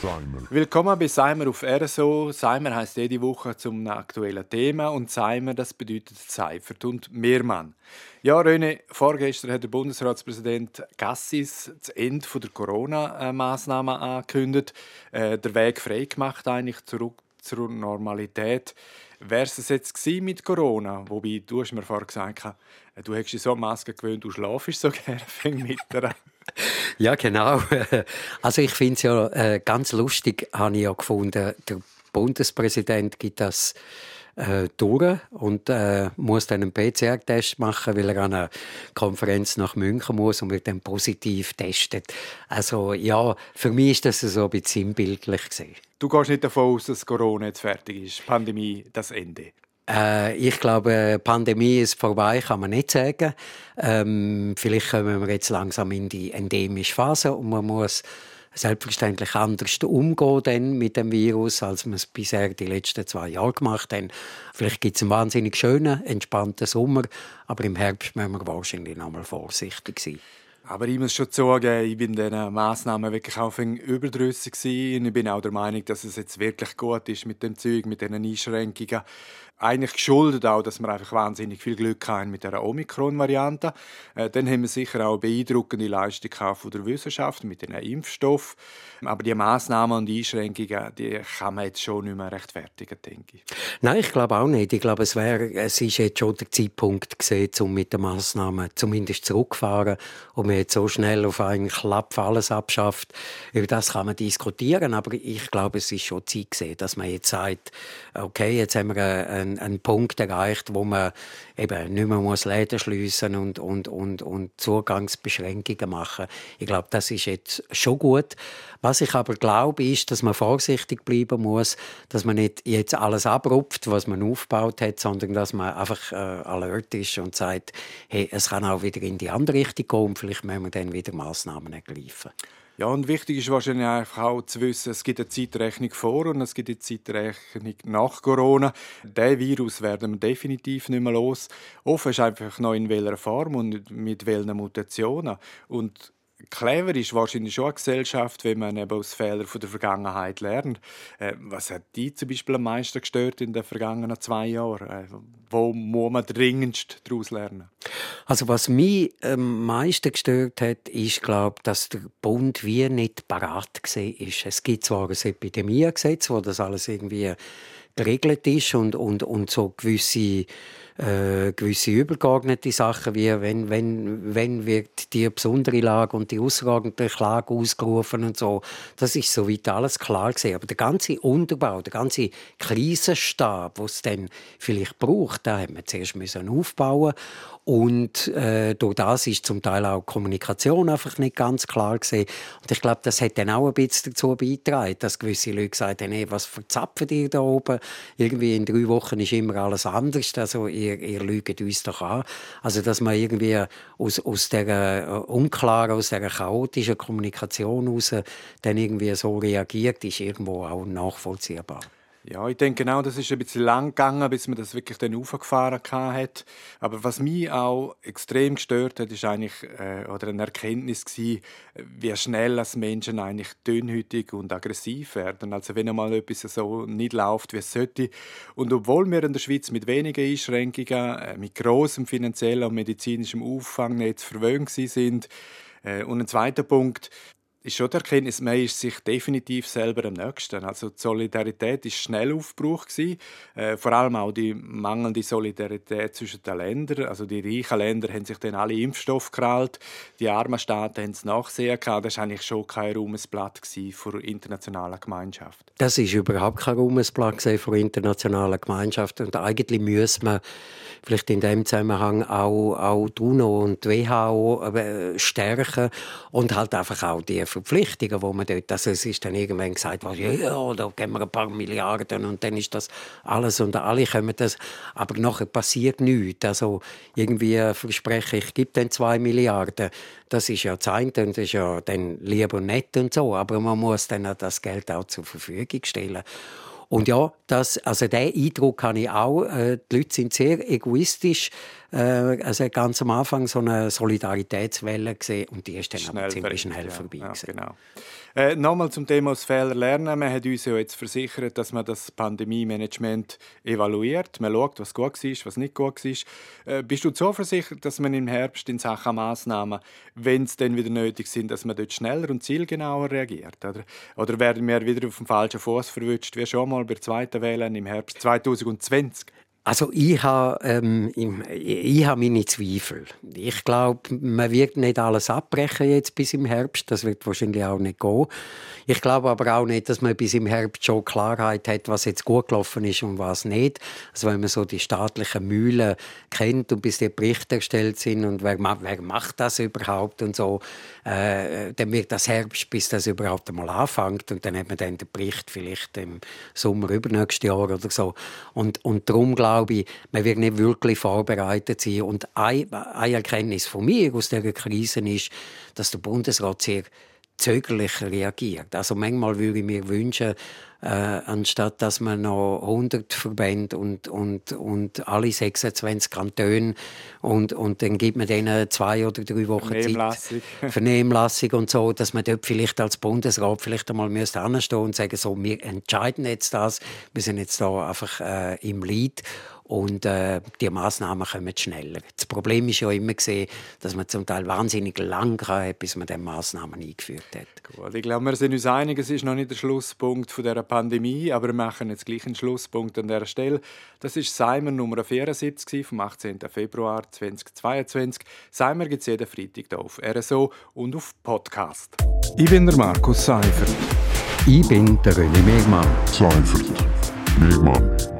Seimer. Willkommen bei Seimer auf RSO. Seimer heißt jede Woche zum aktuellen Thema und Seimer, das bedeutet Seifert und Mehrmann. Ja, René, vorgestern hat der Bundesratspräsident Gassis das Ende der Corona-Maßnahmen angekündigt, äh, der Weg frei gemacht eigentlich zurück zur Normalität. Wäre es jetzt gewesen mit Corona? Wobei, du hast mir vorher gesagt, äh, du hättest dich so an Maske gewöhnt, du schlafst so gerne, fäng mit der Ja, genau. Also ich finde es ja äh, ganz lustig, habe ich ja gefunden, der Bundespräsident gibt das äh, durch und äh, muss dann einen PCR-Test machen, weil er an eine Konferenz nach München muss und wird dann positiv testet. Also ja, für mich ist das so ein bisschen sinnbildlich gesehen. Du gehst nicht davon aus, dass Corona jetzt fertig ist, Pandemie das Ende. Äh, ich glaube, die Pandemie ist vorbei, kann man nicht sagen. Ähm, vielleicht kommen wir jetzt langsam in die endemische Phase und man muss selbstverständlich anders umgehen mit dem Virus, als wir es bisher die letzten zwei Jahre gemacht haben. Vielleicht gibt es einen wahnsinnig schönen, entspannten Sommer, aber im Herbst müssen wir wahrscheinlich noch mal vorsichtig sein. Aber ich muss schon zugeben, ich bin diesen Massnahmen wirklich auch überdrüssig gewesen. ich bin auch der Meinung, dass es jetzt wirklich gut ist mit dem Zeug, mit diesen Einschränkungen. Eigentlich geschuldet auch, dass wir einfach wahnsinnig viel Glück haben mit der Omikron-Variante. Äh, dann haben wir sicher auch beeindruckende Leistung von der Wissenschaft mit den Impfstoff. Aber die Massnahmen und Einschränkungen, die kann man jetzt schon nicht mehr rechtfertigen, denke ich. Nein, ich glaube auch nicht. Ich glaube, es wäre, es ist jetzt schon der Zeitpunkt gesehen, um mit den Massnahmen zumindest zurückzufahren und man jetzt so schnell auf einen Klapp alles abschafft. Über das kann man diskutieren, aber ich glaube, es ist schon Zeit gesehen, dass man jetzt sagt, okay, jetzt haben wir einen, einen Punkt erreicht, wo man eben nicht mehr muss Läden schliessen und, und, und, und Zugangsbeschränkungen machen. Ich glaube, das ist jetzt schon gut. Was ich aber glaube, ist, dass man vorsichtig bleiben muss, dass man nicht jetzt alles abrupft, was man aufgebaut hat, sondern dass man einfach äh, alert ist und sagt, hey, es kann auch wieder in die andere Richtung gehen und vielleicht müssen wir dann wieder Massnahmen ergreifen. Ja, und wichtig ist wahrscheinlich einfach auch zu wissen, es gibt eine Zeitrechnung vor und es gibt eine Zeitrechnung nach Corona. Den Virus werden wir definitiv nicht mehr los. Offen ist einfach noch in welcher Form und mit welchen Mutationen. Und clever ist wahrscheinlich schon eine Gesellschaft, wenn man eben aus Fehlern der Vergangenheit lernt. Äh, was hat die zum Beispiel am meisten gestört in den vergangenen zwei Jahren? Äh, wo muss man dringendst daraus lernen? Also was mich am meisten gestört hat, ist, glaube dass der Bund wie nicht parat ist. Es gibt zwar ein Epidemiegesetz, wo das alles irgendwie geregelt ist und, und, und so gewisse äh, gewisse übergeordnete Sachen, wie wenn, wenn, wenn wird die besondere Lage und die außerordentliche Lage ausgerufen und so. Das ist soweit alles klar gewesen. Aber der ganze Unterbau, der ganze Krisenstab, was es dann vielleicht braucht, da haben wir zuerst müssen aufbauen und äh, durch das ist zum Teil auch die Kommunikation einfach nicht ganz klar gesehen. Und ich glaube, das hat dann auch ein bisschen dazu beigetragen, dass gewisse Leute gesagt haben, hey, was verzapfen ihr da oben? Irgendwie in drei Wochen ist immer alles anders. Also ihr, ihr lügt uns doch an. Also dass man irgendwie aus, aus der äh, unklaren, aus der chaotischen Kommunikation heraus dann irgendwie so reagiert, ist irgendwo auch nachvollziehbar. Ja, ich denke genau, das ist ein bisschen lang gegangen, bis man das wirklich dann aufgefahren hat. Aber was mich auch extrem gestört hat, ist eigentlich äh, oder eine Erkenntnis gewesen, wie schnell als Menschen eigentlich dünnhütig und aggressiv werden. Also wenn einmal etwas so nicht läuft, wie es sollte. Und obwohl wir in der Schweiz mit wenigen Einschränkungen, äh, mit großem finanziellen und medizinischem Auffangnetz verwöhnt sind, äh, und ein zweiter Punkt, ist schon die Erkenntnis, man ist sich definitiv selber am nächsten. Also die Solidarität ist schnell gewesen. Äh, vor allem auch die mangelnde Solidarität zwischen den Ländern. Also die reichen Länder haben sich dann alle Impfstoff gerallt, die armen Staaten haben es nachsehen gehabt. Das war eigentlich schon kein Ruhmesblatt für die internationale Gemeinschaft. Das ist überhaupt kein Ruhmesblatt für die internationale Gemeinschaft und eigentlich müssen wir vielleicht in dem Zusammenhang auch, auch die UNO und die WHO äh, stärken und halt einfach auch die Verpflichtungen, wo man dort, also es ist dann irgendwann gesagt worden, ja, da geben wir ein paar Milliarden und dann ist das alles und alle kommen das, aber nachher passiert nichts. Also irgendwie verspreche ich, gebe dann zwei Milliarden, das ist ja Zeit und das ist ja dann lieber nett und so, aber man muss dann das Geld auch zur Verfügung stellen. Und ja, das, also den Eindruck habe ich auch. Äh, die Leute sind sehr egoistisch. Äh, also ganz am Anfang so eine Solidaritätswelle gesehen und die ist dann schnell aber ziemlich schnell ja, vorbei. Ja, genau. Äh, Nochmal zum Thema aus Fehler lernen. Man hat uns ja jetzt versichert, dass man das Pandemie-Management evaluiert. Man schaut, was gut war, was nicht gut war. Äh, bist du so versichert, dass man im Herbst in Sachen Massnahmen, wenn es dann wieder nötig sind, dass man dort schneller und zielgenauer reagiert? Oder, oder werden wir wieder auf dem falschen Fuß verwünscht, wie schon mal bei der zweiten Wähle im Herbst 2020? Also ich habe, ähm, ich habe meine Zweifel. Ich glaube, man wird nicht alles abbrechen jetzt bis im Herbst. Das wird wahrscheinlich auch nicht gehen. Ich glaube aber auch nicht, dass man bis im Herbst schon Klarheit hat, was jetzt gut gelaufen ist und was nicht. Also wenn man so die staatlichen Mühlen kennt und bis die Berichte erstellt sind und wer, wer macht das überhaupt und so, äh, dann wird das Herbst, bis das überhaupt einmal anfängt und dann hat man dann den Bericht vielleicht im Sommer übernächstes Jahr oder so. Und, und darum glaube ich, man wird nicht wirklich vorbereitet sein. Und eine Erkenntnis von mir aus dieser Krise ist, dass der Bundesrat sehr zögerlich reagiert. Also manchmal würde ich mir wünschen, äh, anstatt dass man noch 100 Verbände und, und, und alle 26 Kantone und, und dann gibt man denen zwei oder drei Wochen Vernehmlassung. Zeit, Vernehmlassung und so, dass man dort vielleicht als Bundesrat vielleicht einmal müsste anstehen und sagen, so, wir entscheiden jetzt das, wir sind jetzt da einfach äh, im Lead und äh, die Maßnahmen kommen schneller. Das Problem ist ja immer gesehen, dass man zum Teil wahnsinnig lang hat, bis man diese Maßnahmen eingeführt hat. Gut, ich glaube, wir sind uns einig, es ist noch nicht der Schlusspunkt von der Pandemie, aber wir machen jetzt gleich einen Schlusspunkt an dieser Stelle. Das ist Seimer Nummer 74 vom 18. Februar 2022. Seimer gibt es jeden Freitag hier auf RSO und auf Podcast. Ich bin der Markus Seifert. Ich bin der René Megmann. Seifert. Megmann.